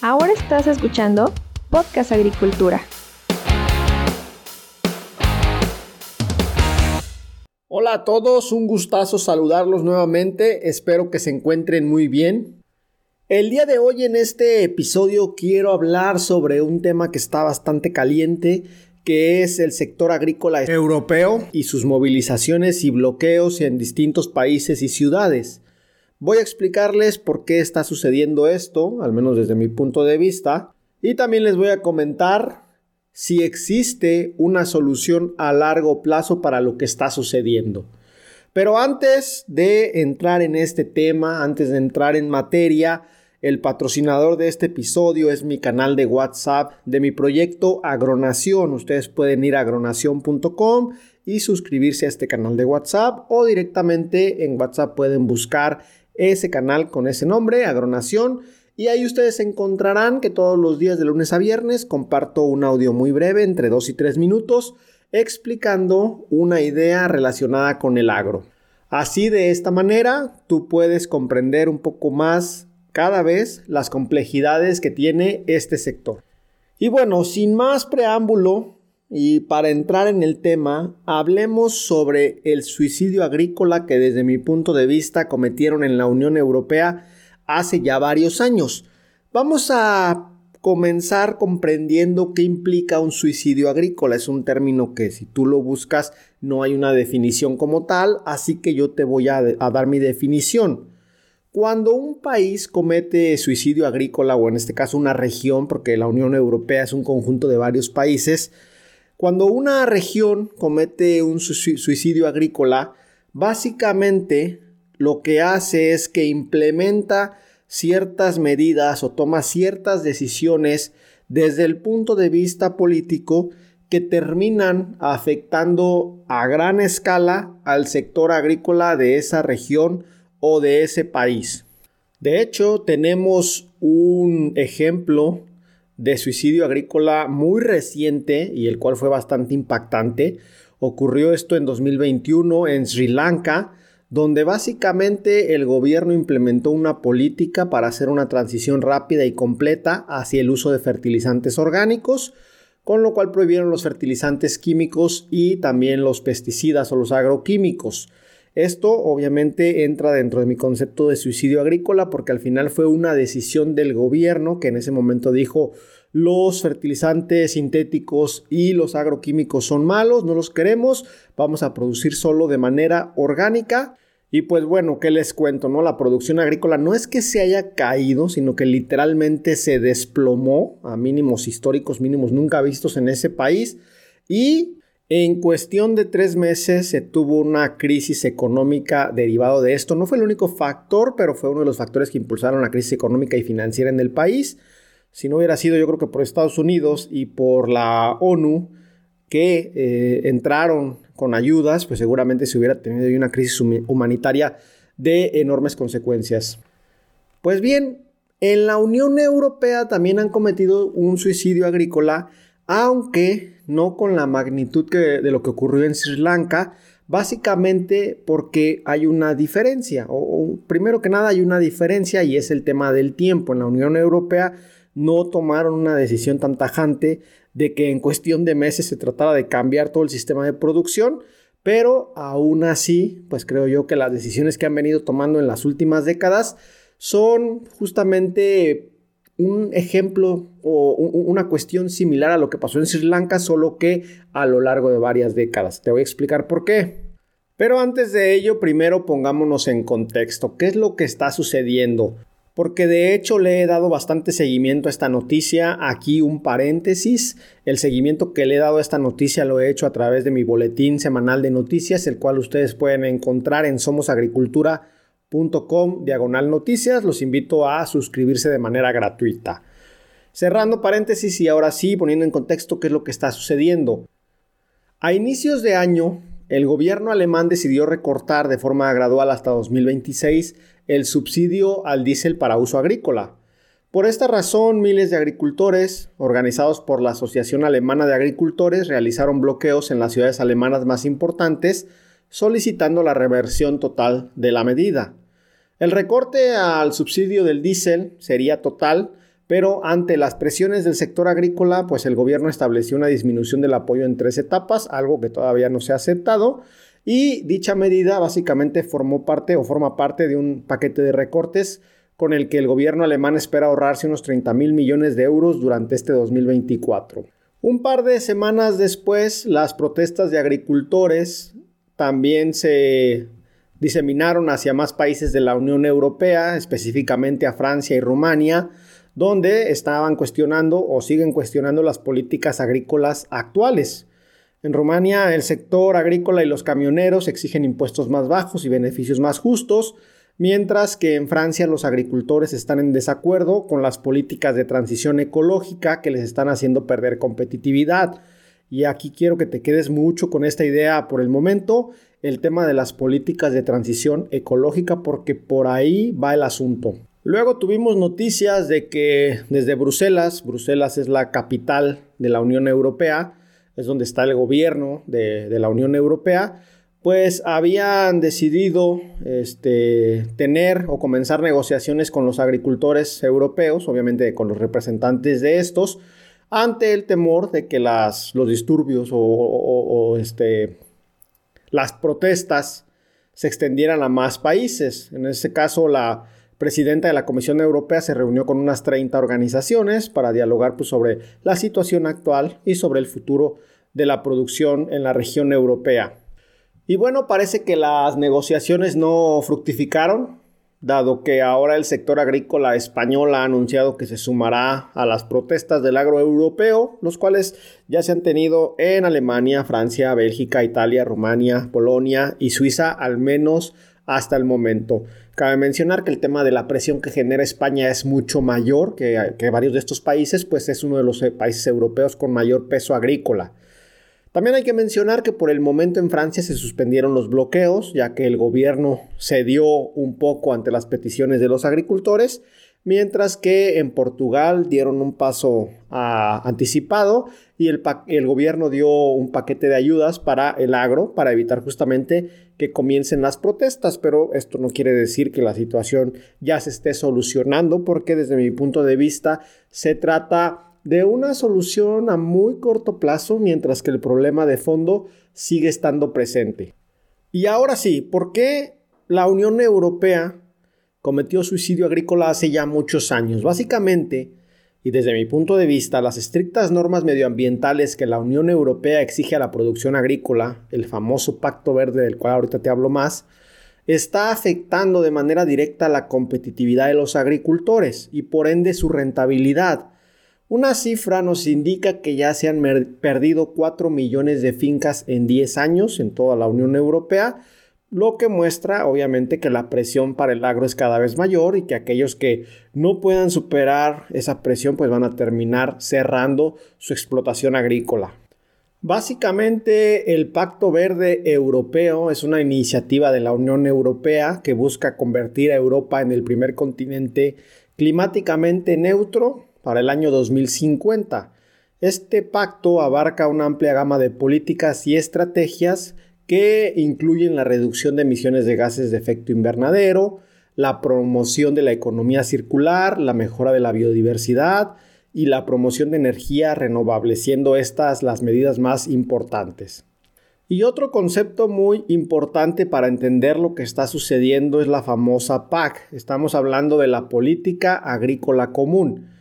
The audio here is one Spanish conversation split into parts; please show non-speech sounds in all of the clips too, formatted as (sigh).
Ahora estás escuchando Podcast Agricultura. Hola a todos, un gustazo saludarlos nuevamente, espero que se encuentren muy bien. El día de hoy en este episodio quiero hablar sobre un tema que está bastante caliente, que es el sector agrícola europeo y sus movilizaciones y bloqueos en distintos países y ciudades. Voy a explicarles por qué está sucediendo esto, al menos desde mi punto de vista, y también les voy a comentar si existe una solución a largo plazo para lo que está sucediendo. Pero antes de entrar en este tema, antes de entrar en materia, el patrocinador de este episodio es mi canal de WhatsApp de mi proyecto Agronación. Ustedes pueden ir a agronación.com y suscribirse a este canal de WhatsApp o directamente en WhatsApp pueden buscar ese canal con ese nombre, Agronación. Y ahí ustedes encontrarán que todos los días de lunes a viernes comparto un audio muy breve, entre 2 y 3 minutos, explicando una idea relacionada con el agro. Así de esta manera tú puedes comprender un poco más cada vez las complejidades que tiene este sector. Y bueno, sin más preámbulo, y para entrar en el tema, hablemos sobre el suicidio agrícola que desde mi punto de vista cometieron en la Unión Europea hace ya varios años. Vamos a comenzar comprendiendo qué implica un suicidio agrícola. Es un término que si tú lo buscas no hay una definición como tal, así que yo te voy a, dar mi definición. Cuando un país comete suicidio agrícola, o en este caso una región, porque la Unión Europea es un conjunto de varios países, cuando una región comete un suicidio agrícola, básicamente lo que hace es que implementa ciertas medidas o toma ciertas decisiones desde el punto de vista político que terminan afectando a gran escala al sector agrícola de esa región o de ese país. De hecho, tenemos un ejemplo de suicidio agrícola muy reciente y el cual fue bastante impactante. Ocurrió esto en 2021 en Sri Lanka, donde básicamente el gobierno implementó una política para hacer una transición rápida y completa hacia el uso de fertilizantes orgánicos, con lo cual prohibieron los fertilizantes químicos y también los pesticidas o los agroquímicos. Esto obviamente entra dentro de mi concepto de suicidio agrícola porque al final fue una decisión del gobierno que en ese momento dijo los fertilizantes sintéticos y los agroquímicos son malos, no los queremos, vamos a producir solo de manera orgánica. Y pues bueno, ¿qué les cuento? No? La producción agrícola no es que se haya caído, sino que literalmente se desplomó a mínimos históricos, mínimos nunca vistos en ese país. Y en cuestión de tres meses se tuvo una crisis económica derivado de esto. No fue el único factor, pero fue uno de los factores que impulsaron la crisis económica y financiera en el país. Si no hubiera sido yo creo que por Estados Unidos y por la ONU que eh, entraron con ayudas, pues seguramente se hubiera tenido una crisis humanitaria de enormes consecuencias. Pues bien, en la Unión Europea también han cometido un suicidio agrícola aunque no con la magnitud de lo que ocurrió en Sri Lanka, básicamente porque hay una diferencia, o, primero que nada hay una diferencia y es el tema del tiempo. En la Unión Europea no tomaron una decisión tan tajante de que en cuestión de meses se tratara de cambiar todo el sistema de producción, pero aún así, pues creo yo que las decisiones que han venido tomando en las últimas décadas son justamente un ejemplo o una cuestión similar a lo que pasó en Sri Lanka, solo que a lo largo de varias décadas. Te voy a explicar por qué. Pero antes de ello, primero pongámonos en contexto. ¿Qué es lo que está sucediendo? Porque de hecho le he dado bastante seguimiento a esta noticia. Aquí un paréntesis. El seguimiento que le he dado a esta noticia lo he hecho a través de mi boletín semanal de noticias, el cual ustedes pueden encontrar en Somos Agricultura com diagonal noticias. Los invito a suscribirse de manera gratuita. Cerrando paréntesis y ahora sí poniendo en contexto qué es lo que está sucediendo. A inicios de año, el gobierno alemán decidió recortar de forma gradual hasta 2026 el subsidio al diésel para uso agrícola. Por esta razón, miles de agricultores, organizados por la Asociación Alemana de Agricultores, realizaron bloqueos en las ciudades alemanas más importantes, solicitando la reversión total de la medida. El recorte al subsidio del diésel sería total, pero ante las presiones del sector agrícola, pues el gobierno estableció una disminución del apoyo en tres etapas, algo que todavía no se ha aceptado, y dicha medida básicamente formó parte o forma parte de un paquete de recortes con el que el gobierno alemán espera ahorrarse unos 30 mil millones de euros durante este 2024. Un par de semanas después, las protestas de agricultores también se diseminaron hacia más países de la Unión Europea, específicamente a Francia y Rumania, donde estaban cuestionando o siguen cuestionando las políticas agrícolas actuales. En Rumania, el sector agrícola y los camioneros exigen impuestos más bajos y beneficios más justos, mientras que en Francia los agricultores están en desacuerdo con las políticas de transición ecológica que les están haciendo perder competitividad. Y aquí quiero que te quedes mucho con esta idea por el momento, el tema de las políticas de transición ecológica, porque por ahí va el asunto. Luego tuvimos noticias de que desde Bruselas, Bruselas es la capital de la Unión Europea, es donde está el gobierno de, la Unión Europea, pues habían decidido este, tener o comenzar negociaciones con los agricultores europeos, obviamente con los representantes de estos, ante el temor de que las, los disturbios o, este, las protestas se extendieran a más países. En este caso, la presidenta de la Comisión Europea se reunió con unas 30 organizaciones para dialogar pues, sobre la situación actual y sobre el futuro de la producción en la región europea. Y bueno, parece que las negociaciones no fructificaron, dado que ahora el sector agrícola español ha anunciado que se sumará a las protestas del agro europeo, los cuales ya se han tenido en Alemania, Francia, Bélgica, Italia, Rumania, Polonia y Suiza, al menos hasta el momento. Cabe mencionar que el tema de la presión que genera España es mucho mayor que, que varios de estos países, pues es uno de los países europeos con mayor peso agrícola. También hay que mencionar que por el momento en Francia se suspendieron los bloqueos, ya que el gobierno cedió un poco ante las peticiones de los agricultores, mientras que en Portugal dieron un paso ah, anticipado y el, el gobierno dio un paquete de ayudas para el agro, para evitar justamente que comiencen las protestas, pero esto no quiere decir que la situación ya se esté solucionando, porque desde mi punto de vista se trata de una solución a muy corto plazo, mientras que el problema de fondo sigue estando presente. Y ahora sí, ¿por qué la Unión Europea cometió suicidio agrícola hace ya muchos años? Básicamente, y desde mi punto de vista, las estrictas normas medioambientales que la Unión Europea exige a la producción agrícola, el famoso Pacto Verde del cual ahorita te hablo más, está afectando de manera directa la competitividad de los agricultores y por ende su rentabilidad una cifra nos indica que ya se han perdido 4 millones de fincas en 10 años en toda la Unión Europea, lo que muestra obviamente que la presión para el agro es cada vez mayor y que aquellos que no puedan superar esa presión pues van a terminar cerrando su explotación agrícola. Básicamente el Pacto Verde Europeo es una iniciativa de la Unión Europea que busca convertir a Europa en el primer continente climáticamente neutro para el año 2050. Este pacto abarca una amplia gama de políticas y estrategias que incluyen la reducción de emisiones de gases de efecto invernadero, la promoción de la economía circular, la mejora de la biodiversidad y la promoción de energía renovable, siendo estas las medidas más importantes. Y otro concepto muy importante para entender lo que está sucediendo es la famosa PAC. Estamos hablando de la política agrícola común.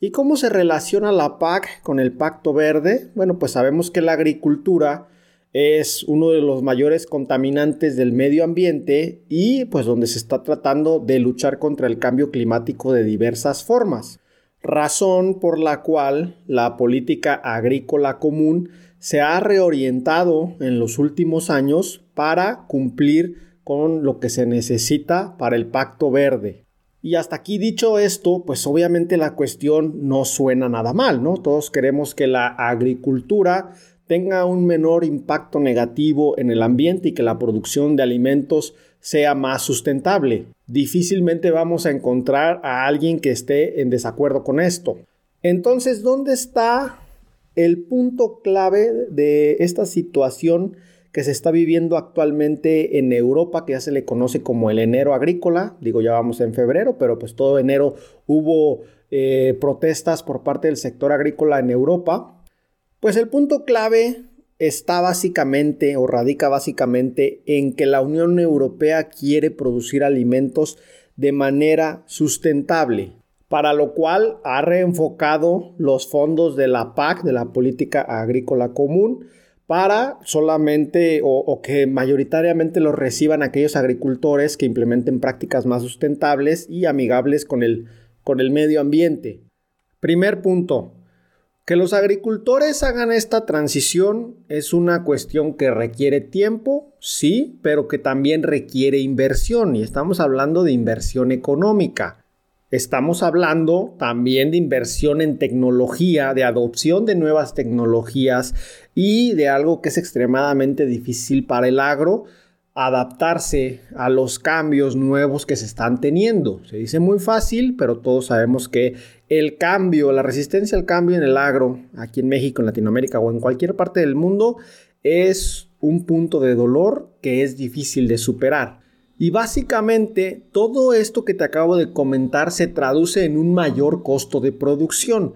¿Y cómo se relaciona la PAC con el Pacto Verde? Bueno, pues sabemos que la agricultura es uno de los mayores contaminantes del medio ambiente y pues donde se está tratando de luchar contra el cambio climático de diversas formas. Razón por la cual la política agrícola común se ha reorientado en los últimos años para cumplir con lo que se necesita para el Pacto Verde. Y hasta aquí dicho esto, pues obviamente la cuestión no suena nada mal, ¿no? Todos queremos que la agricultura tenga un menor impacto negativo en el ambiente y que la producción de alimentos sea más sustentable. Difícilmente vamos a encontrar a alguien que esté en desacuerdo con esto. Entonces, ¿dónde está el punto clave de esta situación que se está viviendo actualmente en Europa, que ya se le conoce como el enero agrícola, digo ya vamos en febrero, pero pues todo enero hubo eh, protestas por parte del sector agrícola en Europa, pues el punto clave está básicamente o radica básicamente en que la Unión Europea quiere producir alimentos de manera sustentable, para lo cual ha reenfocado los fondos de la PAC, de la Política Agrícola Común, para solamente o, que mayoritariamente los reciban aquellos agricultores que implementen prácticas más sustentables y amigables con el, con el medio ambiente. Primer punto, que los agricultores hagan esta transición es una cuestión que requiere tiempo, sí, pero que también requiere inversión y estamos hablando de inversión económica. Estamos hablando también de inversión en tecnología, de adopción de nuevas tecnologías y de algo que es extremadamente difícil para el agro, adaptarse a los cambios nuevos que se están teniendo. Se dice muy fácil, pero todos sabemos que el cambio, la resistencia al cambio en el agro, aquí en México, en Latinoamérica o en cualquier parte del mundo, es un punto de dolor que es difícil de superar. Y básicamente todo esto que te acabo de comentar se traduce en un mayor costo de producción.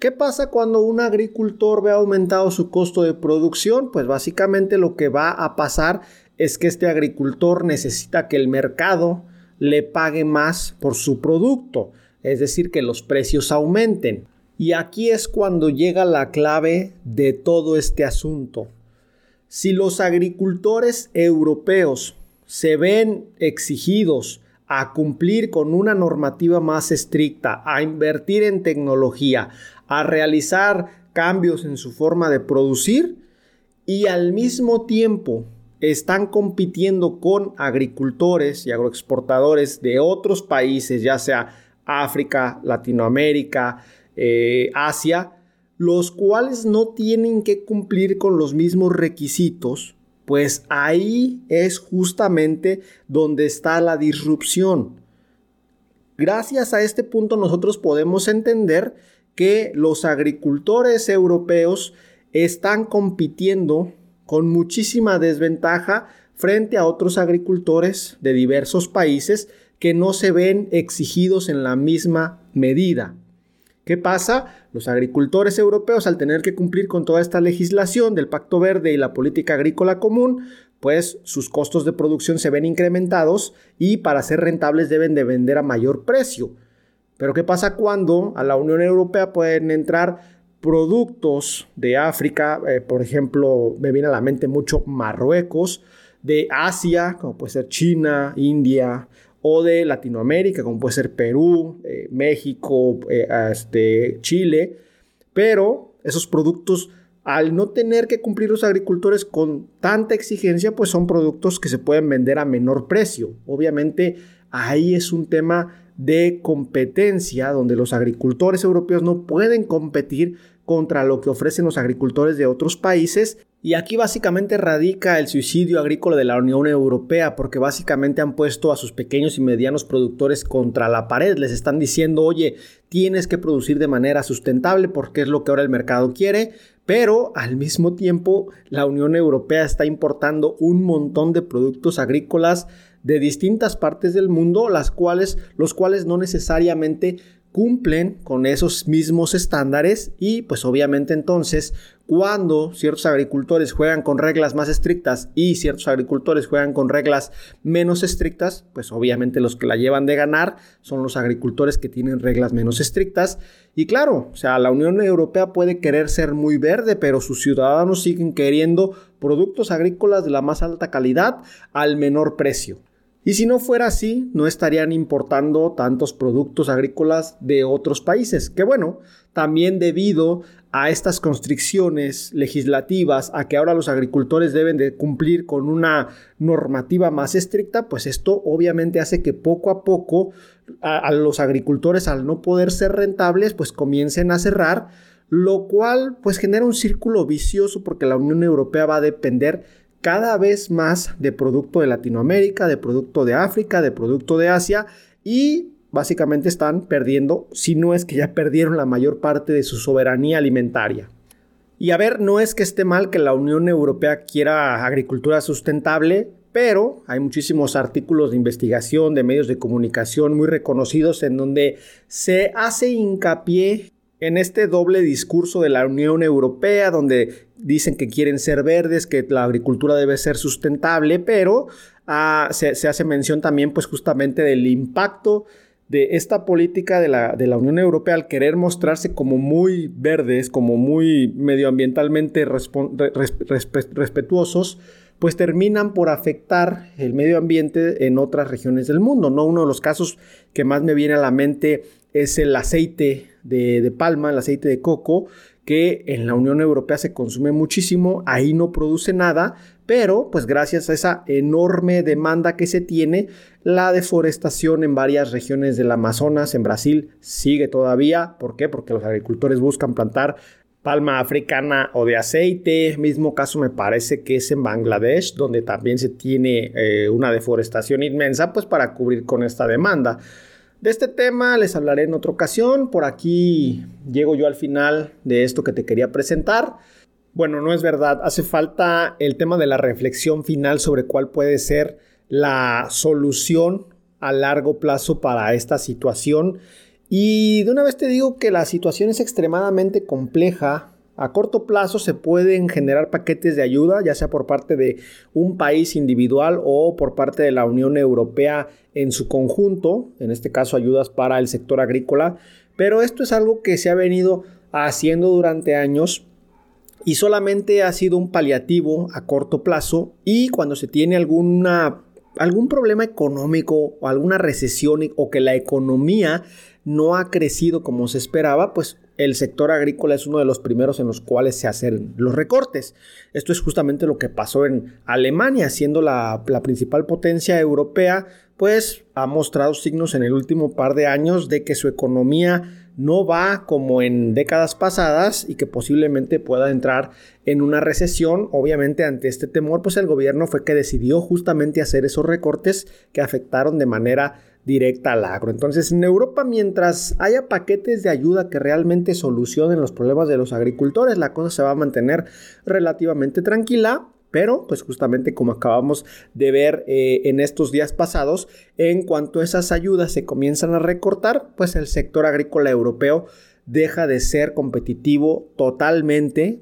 ¿Qué pasa cuando un agricultor ve aumentado su costo de producción? Pues básicamente lo que va a pasar es que este agricultor necesita que el mercado le pague más por su producto, es decir, que los precios aumenten. Y aquí es cuando llega la clave de todo este asunto. Si los agricultores europeos se ven exigidos a cumplir con una normativa más estricta, a invertir en tecnología, a realizar cambios en su forma de producir y al mismo tiempo están compitiendo con agricultores y agroexportadores de otros países, ya sea África, Latinoamérica, eh, Asia, los cuales no tienen que cumplir con los mismos requisitos pues ahí es justamente donde está la disrupción. Gracias a este punto nosotros podemos entender que los agricultores europeos están compitiendo con muchísima desventaja frente a otros agricultores de diversos países que no se ven exigidos en la misma medida. ¿Qué pasa? Los agricultores europeos, al tener que cumplir con toda esta legislación del Pacto Verde y la política agrícola común, pues sus costos de producción se ven incrementados y para ser rentables deben de vender a mayor precio. Pero ¿qué pasa cuando a la Unión Europea pueden entrar productos de África? Eh, por ejemplo, me viene a la mente mucho Marruecos, de Asia, como puede ser China, India, o de Latinoamérica, como puede ser Perú, eh, México, eh, este, Chile, pero esos productos, al no tener que cumplir los agricultores con tanta exigencia, pues son productos que se pueden vender a menor precio. Obviamente ahí es un tema de competencia donde los agricultores europeos no pueden competir contra lo que ofrecen los agricultores de otros países y aquí básicamente radica el suicidio agrícola de la Unión Europea, porque básicamente han puesto a sus pequeños y medianos productores contra la pared. Les están diciendo, oye, tienes que producir de manera sustentable porque es lo que ahora el mercado quiere, pero al mismo tiempo la Unión Europea está importando un montón de productos agrícolas de distintas partes del mundo, las cuales, los cuales no necesariamente cumplen con esos mismos estándares y pues obviamente entonces cuando ciertos agricultores juegan con reglas más estrictas y ciertos agricultores juegan con reglas menos estrictas, pues obviamente los que la llevan de ganar son los agricultores que tienen reglas menos estrictas. Y claro, o sea, la Unión Europea puede querer ser muy verde, pero sus ciudadanos siguen queriendo productos agrícolas de la más alta calidad al menor precio. Y si no fuera así, no estarían importando tantos productos agrícolas de otros países, que bueno, también debido a estas constricciones legislativas, a que ahora los agricultores deben de cumplir con una normativa más estricta, pues esto obviamente hace que poco a poco a, los agricultores al no poder ser rentables, pues comiencen a cerrar, lo cual pues genera un círculo vicioso porque la Unión Europea va a depender cada vez más de producto de Latinoamérica, de producto de África, de producto de Asia y básicamente están perdiendo, si no es que ya (laughs) perdieron la mayor parte de su soberanía alimentaria. Y a ver, no es que esté mal que la Unión Europea quiera agricultura sustentable, pero hay muchísimos artículos de investigación de medios de comunicación muy reconocidos en donde se hace hincapié en este doble discurso de la Unión Europea, donde dicen que quieren ser verdes, que la agricultura debe ser sustentable, pero ah, se, hace mención también pues justamente del impacto de esta política de la, de la, Unión Europea al querer mostrarse como muy verdes, como muy medioambientalmente respetuosos, pues terminan por afectar el medio ambiente en otras regiones del mundo. ¿no? Uno de los casos que más me viene a la mente es el aceite de, de palma, el aceite de coco, que en la Unión Europea se consume muchísimo, ahí no produce nada, pero pues gracias a esa enorme demanda que se tiene, la deforestación en varias regiones del Amazonas, en Brasil, sigue todavía. ¿Por qué? Porque los agricultores buscan plantar palma africana o de aceite. Mismo caso me parece que es en Bangladesh, donde también se tiene eh, una deforestación inmensa, pues para cubrir con esta demanda. De este tema les hablaré en otra ocasión. Por aquí llego yo al final de esto que te quería presentar. Bueno, no es verdad. Hace falta el tema de la reflexión final sobre cuál puede ser la solución a largo plazo para esta situación. Y de una vez te digo que la situación es extremadamente compleja. A corto plazo se pueden generar paquetes de ayuda, ya sea por parte de un país individual o por parte de la Unión Europea en su conjunto, en este caso ayudas para el sector agrícola, pero esto es algo que se ha venido haciendo durante años y solamente ha sido un paliativo a corto plazo y cuando se tiene alguna algún problema económico o alguna recesión o que la economía no ha crecido como se esperaba, pues el sector agrícola es uno de los primeros en los cuales se hacen los recortes. Esto es justamente lo que pasó en Alemania, siendo la, la principal potencia europea, pues ha mostrado signos en el último par de años de que su economía no va como en décadas pasadas y que posiblemente pueda entrar en una recesión. Obviamente ante este temor, pues el gobierno fue que decidió justamente hacer esos recortes que afectaron de manera directa al agro. Entonces, en Europa, mientras haya paquetes de ayuda que realmente solucionen los problemas de los agricultores, la cosa se va a mantener relativamente tranquila. Pero, pues justamente como acabamos de ver eh, en estos días pasados, en cuanto esas ayudas se comienzan a recortar, pues el sector agrícola europeo deja de ser competitivo totalmente.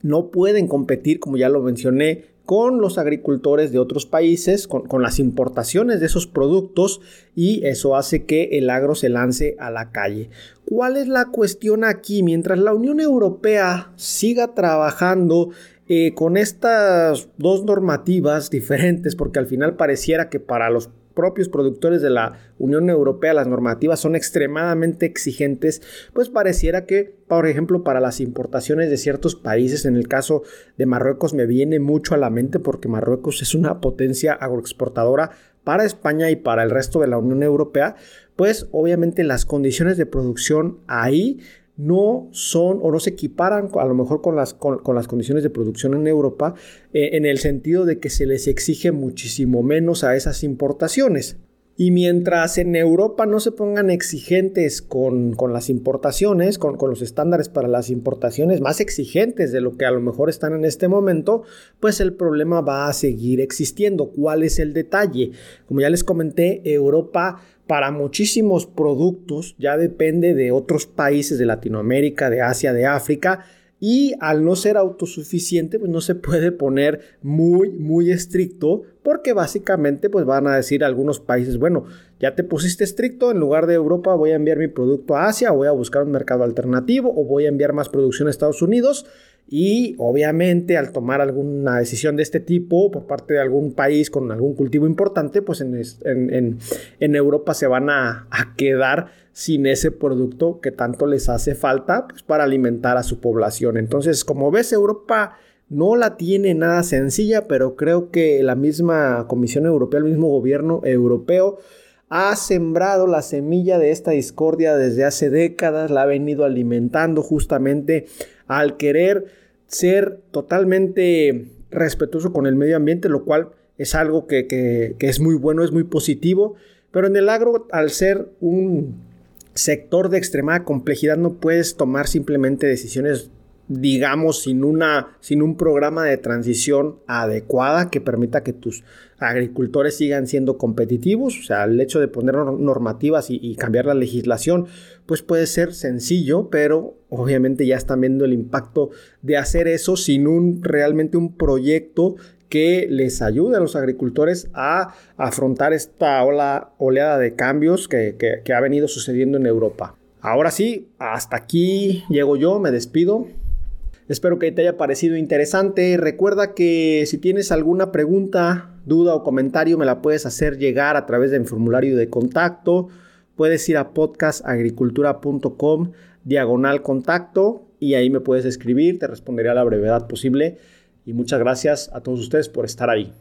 No pueden competir, como ya lo mencioné, con los agricultores de otros países, con, las importaciones de esos productos y eso hace que el agro se lance a la calle. ¿Cuál es la cuestión aquí? Mientras la Unión Europea siga trabajando eh, con estas dos normativas diferentes, porque al final pareciera que para los propios productores de la Unión Europea las normativas son extremadamente exigentes, pues pareciera que, por ejemplo, para las importaciones de ciertos países, en el caso de Marruecos me viene mucho a la mente porque Marruecos es una potencia agroexportadora para España y para el resto de la Unión Europea, pues obviamente las condiciones de producción ahí no son o no se equiparan a lo mejor con las, con, las condiciones de producción en Europa eh, en el sentido de que se les exige muchísimo menos a esas importaciones. Y mientras en Europa no se pongan exigentes con, con las importaciones, con, con, los estándares para las importaciones más exigentes de lo que a lo mejor están en este momento, pues el problema va a seguir existiendo. ¿Cuál es el detalle? Como ya les comenté, Europa para muchísimos productos ya depende de otros países de Latinoamérica, de Asia, de África. Y al no ser autosuficiente, pues no se puede poner muy, muy estricto, porque básicamente pues van a decir algunos países, bueno, ya te pusiste estricto, en lugar de Europa voy a enviar mi producto a Asia, voy a buscar un mercado alternativo o voy a enviar más producción a Estados Unidos y obviamente al tomar alguna decisión de este tipo por parte de algún país con algún cultivo importante, pues en, Europa se van a, quedar sin ese producto que tanto les hace falta pues, para alimentar a su población. Entonces, como ves, Europa no la tiene nada sencilla, pero creo que la misma Comisión Europea, el mismo gobierno europeo, ha sembrado la semilla de esta discordia desde hace décadas, la ha venido alimentando justamente al querer ser totalmente respetuoso con el medio ambiente, lo cual es algo que, es muy bueno, es muy positivo, pero en el agro, al ser un sector de extremada complejidad, no puedes tomar simplemente decisiones digamos, sin, una, sin un programa de transición adecuada que permita que tus agricultores sigan siendo competitivos. O sea, el hecho de poner normativas y, y, cambiar la legislación, pues puede ser sencillo, pero obviamente ya están viendo el impacto de hacer eso sin un realmente un proyecto que les ayude a los agricultores a afrontar esta ola, oleada de cambios que, que ha venido sucediendo en Europa. Ahora sí, hasta aquí llego yo, me despido. Espero que te haya parecido interesante. Recuerda que si tienes alguna pregunta, duda o comentario, me la puedes hacer llegar a través del formulario de contacto. Puedes ir a podcastagricultura.com diagonal contacto y ahí me puedes escribir, te responderé a la brevedad posible. Y muchas gracias a todos ustedes por estar ahí.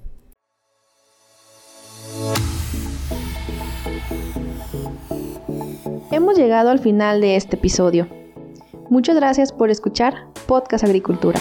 Hemos llegado al final de este episodio. Muchas gracias por escuchar Podcast Agricultura.